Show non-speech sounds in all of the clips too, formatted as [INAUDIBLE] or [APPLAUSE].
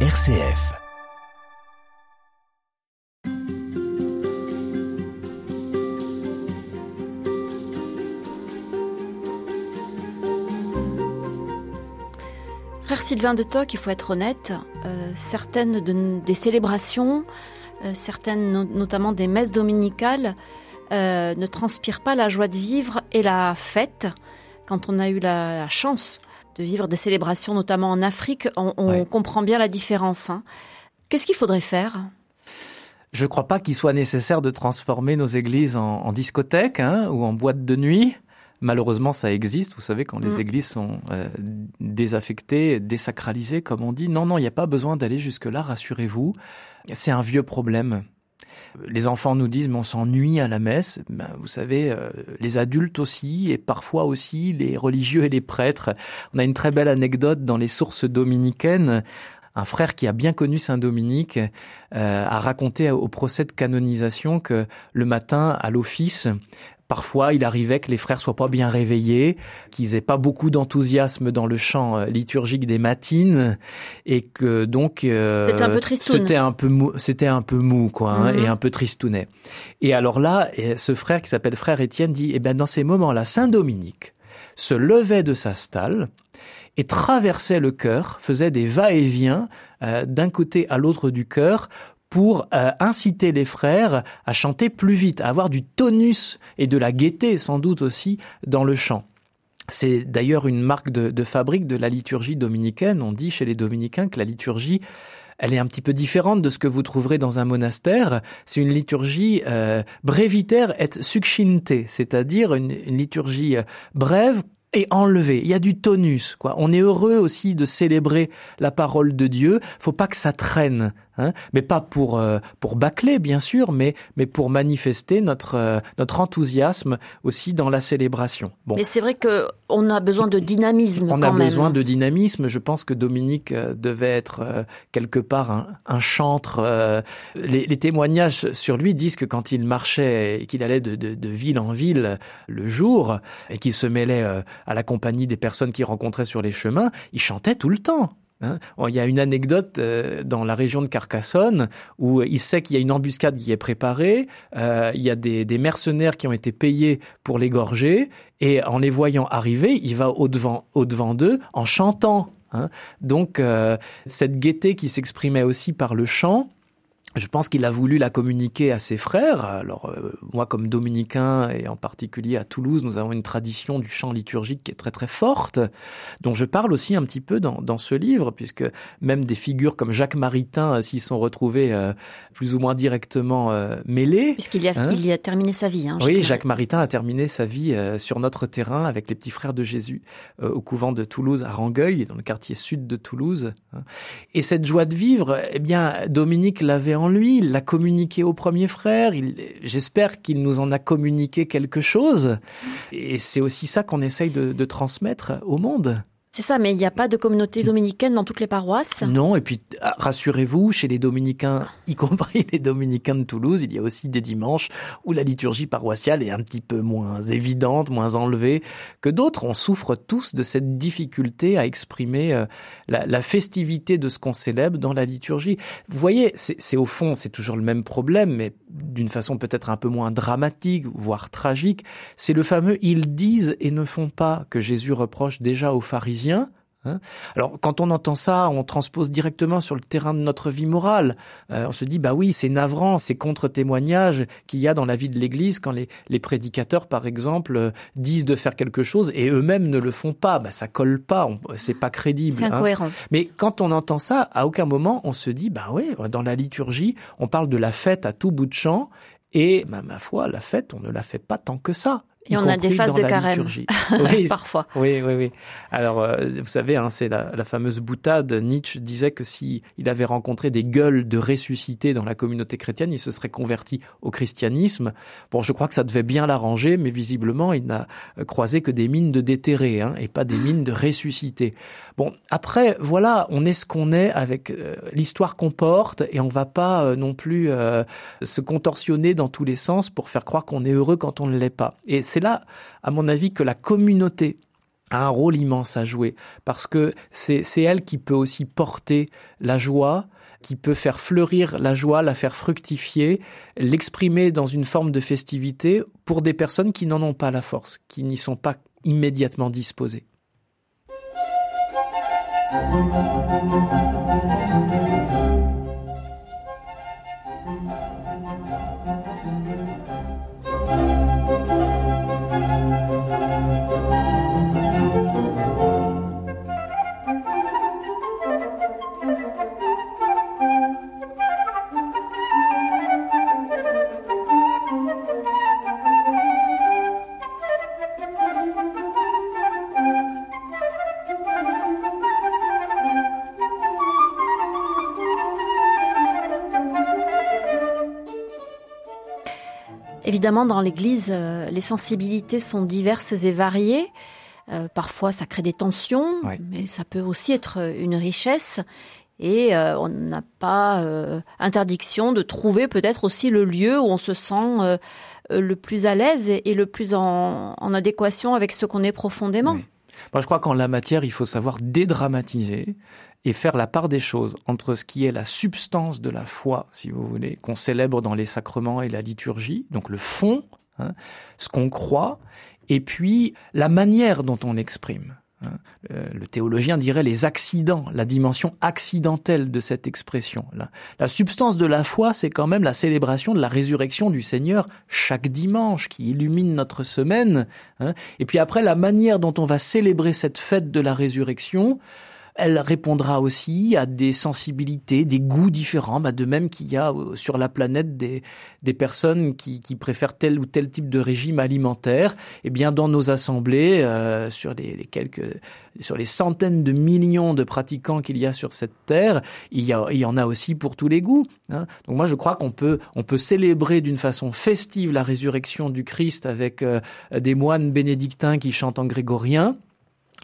RCF. Frère Sylvain de Toc, il faut être honnête, euh, certaines de- des célébrations, euh, certaines no- notamment des messes dominicales, euh, ne transpirent pas la joie de vivre et la fête. Quand on a eu la chance de vivre des célébrations, notamment en Afrique, on, on Ouais. comprend bien la différence. hein. Qu'est-ce qu'il faudrait faire? Je ne crois pas qu'il soit nécessaire de transformer nos églises en, en discothèques hein, ou en boîtes de nuit. Malheureusement, ça existe. Vous savez, quand les Mm. églises sont euh, désaffectées, désacralisées, comme on dit. Non, non, il n'y a pas besoin d'aller jusque-là, rassurez-vous. C'est un vieux problème. Les enfants nous disent, mais on s'ennuie à la messe. Ben, vous savez, euh, les adultes aussi, et parfois aussi les religieux et les prêtres. On a une très belle anecdote dans les sources dominicaines. Un frère qui a bien connu Saint Dominique euh, a raconté au procès de canonisation que le matin, à l'office, Parfois, il arrivait que les frères soient pas bien réveillés, qu'ils aient pas beaucoup d'enthousiasme dans le chant euh, liturgique des matines, et que donc euh, C'était un peu tristoun. C'était un peu mou, c'était un peu mou, quoi, hein, Mhm. et un peu tristounet. Et alors là, ce frère qui s'appelle frère Étienne dit, eh ben dans ces moments-là, Saint Dominique se levait de sa stalle et traversait le chœur, faisait des va-et-vient euh, d'un côté à l'autre du chœur pour euh, inciter les frères à chanter plus vite, à avoir du tonus et de la gaieté sans doute aussi dans le chant. C'est d'ailleurs une marque de, de fabrique de la liturgie dominicaine. On dit chez les dominicains que la liturgie elle est un petit peu différente de ce que vous trouverez dans un monastère. C'est une liturgie euh, brevitaire et succinte, c'est-à-dire une, une liturgie euh, brève et enlevée. Il y a du tonus, quoi. On est heureux aussi de célébrer la parole de Dieu. Faut pas que ça traîne, hein. Mais pas pour euh, pour bâcler, bien sûr, mais mais pour manifester notre euh, notre enthousiasme aussi dans la célébration. Bon. Mais c'est vrai que on a besoin de dynamisme On quand a même. besoin de dynamisme. Je pense que Dominique euh, devait être quelque part un, un chantre. les, les témoignages sur lui disent que quand il marchait et qu'il allait de, de- de ville en ville le jour et qu'il se mêlait à la compagnie des personnes qu'il rencontrait sur les chemins, il chantait tout le temps. Hein. Il y a une anecdote euh, dans la région de Carcassonne où il sait qu'il y a une embuscade qui est préparée, euh, il y a des, des mercenaires qui ont été payés pour l'égorger, et en les voyant arriver, il va au-devant au devant d'eux en chantant. hein. Donc euh, cette gaieté qui s'exprimait aussi par le chant, je pense qu'il a voulu la communiquer à ses frères. Alors euh, moi, comme dominicain et en particulier à Toulouse, nous avons une tradition du chant liturgique qui est très très forte, dont je parle aussi un petit peu dans, dans ce livre, puisque même des figures comme Jacques Maritain euh, s'y sont retrouvées euh, plus ou moins directement euh, mêlées. Puisqu'il y a, Hein il y a terminé sa vie. Hein, Oui, Jacques Maritain a terminé sa vie euh, sur notre terrain avec les petits frères de Jésus euh, au couvent de Toulouse à Rangueil, dans le quartier sud de Toulouse. hein. Et cette joie de vivre, eh bien, Dominique l'avait en lui, il l'a communiqué au premier frère. J'espère qu'il nous en a communiqué quelque chose. Et c'est aussi ça qu'on essaye de transmettre au monde. C'est ça, mais il n'y a pas de communauté dominicaine dans toutes les paroisses? Non, et puis ah, rassurez-vous, chez les dominicains, y compris les dominicains de Toulouse, il y a aussi des dimanches où la liturgie paroissiale est un petit peu moins évidente, moins enlevée que d'autres. On souffre tous de cette difficulté à exprimer euh, la, festivité de ce qu'on célèbre dans la liturgie. Vous voyez, c'est au fond, c'est toujours le même problème, mais d'une façon peut-être un peu moins dramatique, voire tragique. C'est le fameux ils disent et ne font pas que Jésus reproche déjà aux pharisiens. Hein Alors, quand on entend ça, on transpose directement sur le terrain de notre vie morale. Euh, on se dit, bah oui, c'est navrant, c'est contre-témoignage qu'il y a dans la vie de l'Église quand les, les prédicateurs, par exemple, euh, disent de faire quelque chose et eux-mêmes ne le font pas. Bah, ça colle pas, c'est pas crédible. C'est hein. incohérent. Mais quand on entend ça, à aucun moment on se dit, bah oui, dans la liturgie, on parle de la fête à tout bout de champ, et bah, ma foi, la fête, on ne la fait pas tant que ça. Et y on a des phases de carême. [LAUGHS] Oui, Parfois. oui, oui, oui. Alors, euh, vous savez, hein, c'est la, la fameuse boutade. Nietzsche disait que si il avait rencontré des gueules de ressuscités dans la communauté chrétienne, il se serait converti au christianisme. Bon, je crois que ça devait bien l'arranger, mais visiblement, il n'a euh, croisé que des mines de déterrés, hein, et pas des mines de ressuscités. Bon, après, voilà, on est ce qu'on est avec euh, l'histoire qu'on porte, et on va pas euh, non plus euh, se contorsionner dans tous les sens pour faire croire qu'on est heureux quand on ne l'est pas. Et c'est là, à mon avis, que la communauté a un rôle immense à jouer parce que c'est elle qui peut aussi porter la joie, qui peut faire fleurir la joie, la faire fructifier, l'exprimer dans une forme de festivité pour des personnes qui n'en ont pas la force, qui n'y sont pas immédiatement disposées. Évidemment, dans l'Église, euh, les sensibilités sont diverses et variées. Euh, parfois, ça crée des tensions, mais ça peut aussi être une richesse. Et euh, on n'a pas interdiction de trouver peut-être aussi le lieu où on se sent le plus à l'aise et, le plus en, adéquation avec ce qu'on est profondément. Moi, je crois qu'en la matière, il faut savoir dédramatiser et faire la part des choses entre ce qui est la substance de la foi, si vous voulez, qu'on célèbre dans les sacrements et la liturgie, donc le fond, hein, ce qu'on croit, et puis la manière dont on l'exprime. Hein. Le théologien dirait les accidents, la dimension accidentelle de cette expression. La, la substance de la foi, c'est quand même la célébration de la résurrection du Seigneur chaque dimanche qui illumine notre semaine. Hein. Et puis après, la manière dont on va célébrer cette fête de la résurrection, elle répondra aussi à des sensibilités, des goûts différents, bah de même qu'il y a euh, sur la planète des, des personnes qui, qui, préfèrent tel ou tel type de régime alimentaire. Eh bien, dans nos assemblées, euh, sur les, les, quelques, sur les centaines de millions de pratiquants qu'il y a sur cette terre, il y, a, il y en a aussi pour tous les goûts. Hein. Donc moi, je crois qu'on peut, on peut célébrer d'une façon festive la résurrection du Christ avec euh, des moines bénédictins qui chantent en grégorien.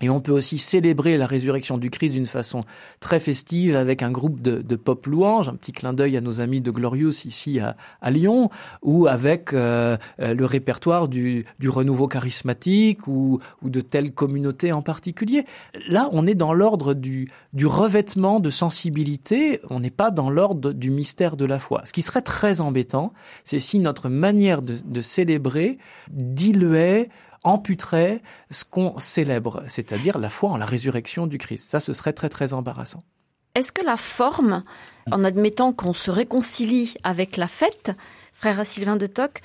Et on peut aussi célébrer la résurrection du Christ d'une façon très festive avec un groupe de, de pop louanges, un petit clin d'œil à nos amis de Glorious ici à, à Lyon, ou avec euh, euh, le répertoire du, du, renouveau charismatique ou, ou de telle communauté en particulier. Là, on est dans l'ordre du, du revêtement de sensibilité, on n'est pas dans l'ordre du mystère de la foi. Ce qui serait très embêtant, c'est si notre manière de, de célébrer diluait amputerait ce qu'on célèbre, c'est-à-dire la foi en la résurrection du Christ. Ça, ce serait très très embarrassant. Est-ce que la forme, en admettant qu'on se réconcilie avec la fête, frère Sylvain de Toc,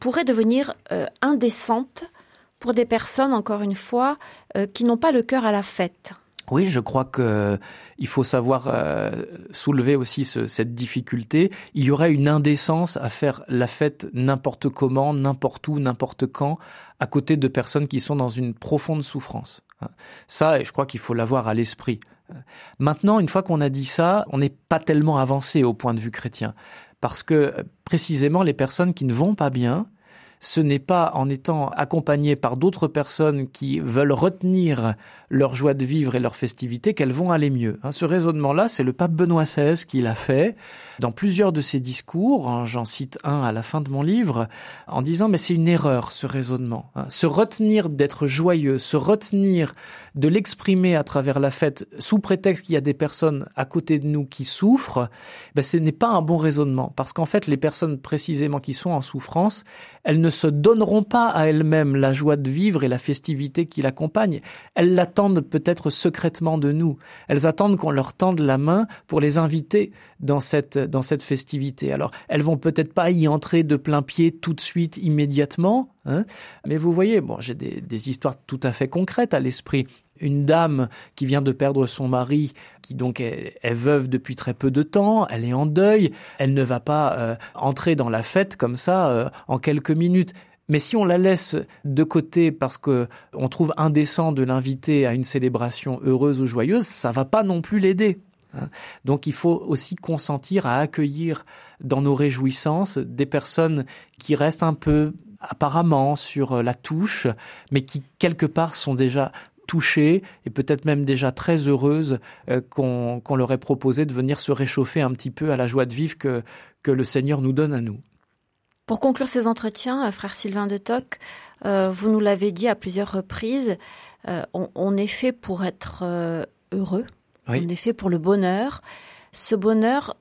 pourrait devenir euh, indécente pour des personnes, encore une fois, euh, qui n'ont pas le cœur à la fête? Oui, je crois que il faut savoir euh, soulever aussi ce, cette difficulté. Il y aurait une indécence à faire la fête n'importe comment, n'importe où, n'importe quand, à côté de personnes qui sont dans une profonde souffrance. Hein. Ça, je crois qu'il faut l'avoir à l'esprit. Maintenant, une fois qu'on a dit ça, on n'est pas tellement avancé au point de vue chrétien, parce que précisément les personnes qui ne vont pas bien, ce n'est pas en étant accompagnées par d'autres personnes qui veulent retenir leur joie de vivre et leur festivité qu'elles vont aller mieux. Hein, ce raisonnement-là, c'est le pape Benoît XVI qui l'a fait dans plusieurs de ses discours. Hein, j'en cite un à la fin de mon livre en disant mais c'est une erreur ce raisonnement. Hein. Se retenir d'être joyeux, se retenir de l'exprimer à travers la fête sous prétexte qu'il y a des personnes à côté de nous qui souffrent, ben, ce n'est pas un bon raisonnement parce qu'en fait les personnes précisément qui sont en souffrance, elles ne se donneront pas à elles-mêmes la joie de vivre et la festivité qui l'accompagne. Elles l'attendent peut-être secrètement de nous. Elles attendent qu'on leur tende la main pour les inviter dans cette, dans cette festivité. Alors, elles vont peut-être pas y entrer de plein pied tout de suite, immédiatement, hein, mais vous voyez, bon, j'ai des histoires tout à fait concrètes à l'esprit une dame qui vient de perdre son mari, qui donc est, veuve depuis très peu de temps, elle est en deuil, elle ne va pas euh, entrer dans la fête comme ça euh, en quelques minutes. Mais si on la laisse de côté parce que on trouve indécent de l'inviter à une célébration heureuse ou joyeuse, ça va pas non plus l'aider. Hein. Donc il faut aussi consentir à accueillir dans nos réjouissances des personnes qui restent un peu apparemment sur la touche, mais qui quelque part sont déjà touchées et peut-être même déjà très heureuses euh, qu'on leur ait proposé de venir se réchauffer un petit peu à la joie de vivre que, que le Seigneur nous donne à nous. Pour conclure ces entretiens, euh, frère Sylvain de Toc, euh, vous nous l'avez dit à plusieurs reprises, Euh, on, est fait pour être euh, heureux, Oui. on est fait pour le bonheur. Ce bonheur,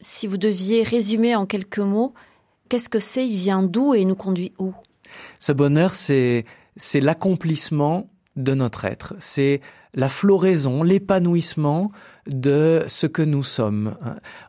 si vous deviez résumer en quelques mots, qu'est-ce que c'est? Il vient d'où et il nous conduit où? Ce bonheur, c'est c'est l'accomplissement de notre être. C'est la floraison, l'épanouissement de ce que nous sommes.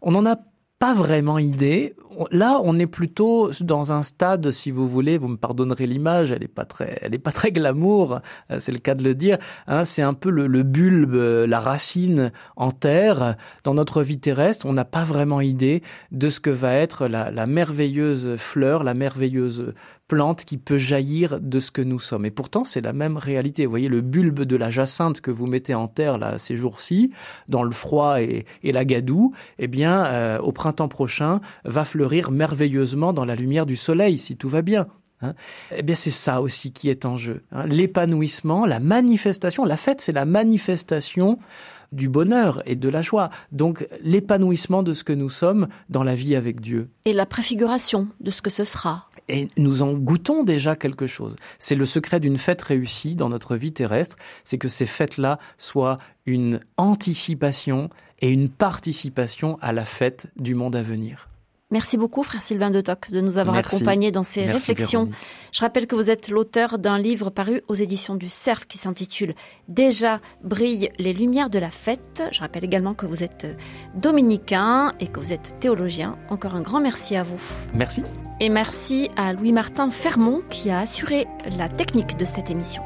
On n'en a pas vraiment idée. Là, on est plutôt dans un stade, si vous voulez, vous me pardonnerez l'image, elle est pas très, elle est pas très glamour, euh, c'est le cas de le dire. Hein, c'est un peu le, le, bulbe, la racine en terre. Dans notre vie terrestre, on n'a pas vraiment idée de ce que va être la, la merveilleuse fleur, la merveilleuse plante qui peut jaillir de ce que nous sommes. Et pourtant, c'est la même réalité. Vous voyez, le bulbe de la jacinthe que vous mettez en terre là ces jours-ci, dans le froid et, et la gadoue, eh bien, euh, au printemps prochain, va fleurir merveilleusement dans la lumière du soleil, si tout va bien. Hein eh bien, c'est ça aussi qui est en jeu. Hein L'épanouissement, la manifestation. La fête, c'est la manifestation du bonheur et de la joie. Donc l'épanouissement de ce que nous sommes dans la vie avec Dieu. Et la préfiguration de ce que ce sera et nous en goûtons déjà quelque chose. C'est le secret d'une fête réussie dans notre vie terrestre, c'est que ces fêtes-là soient une anticipation et une participation à la fête du monde à venir. Merci beaucoup, frère Sylvain de Toc, de nous avoir Merci. accompagnés dans ces Merci, réflexions. Véronique. Je rappelle que vous êtes l'auteur d'un livre paru aux éditions du Cerf qui s'intitule Déjà brillent les lumières de la fête. Je rappelle également que vous êtes dominicain et que vous êtes théologien. Encore un grand merci à vous. Merci. Et merci à Louis-Martin Fermont qui a assuré la technique de cette émission.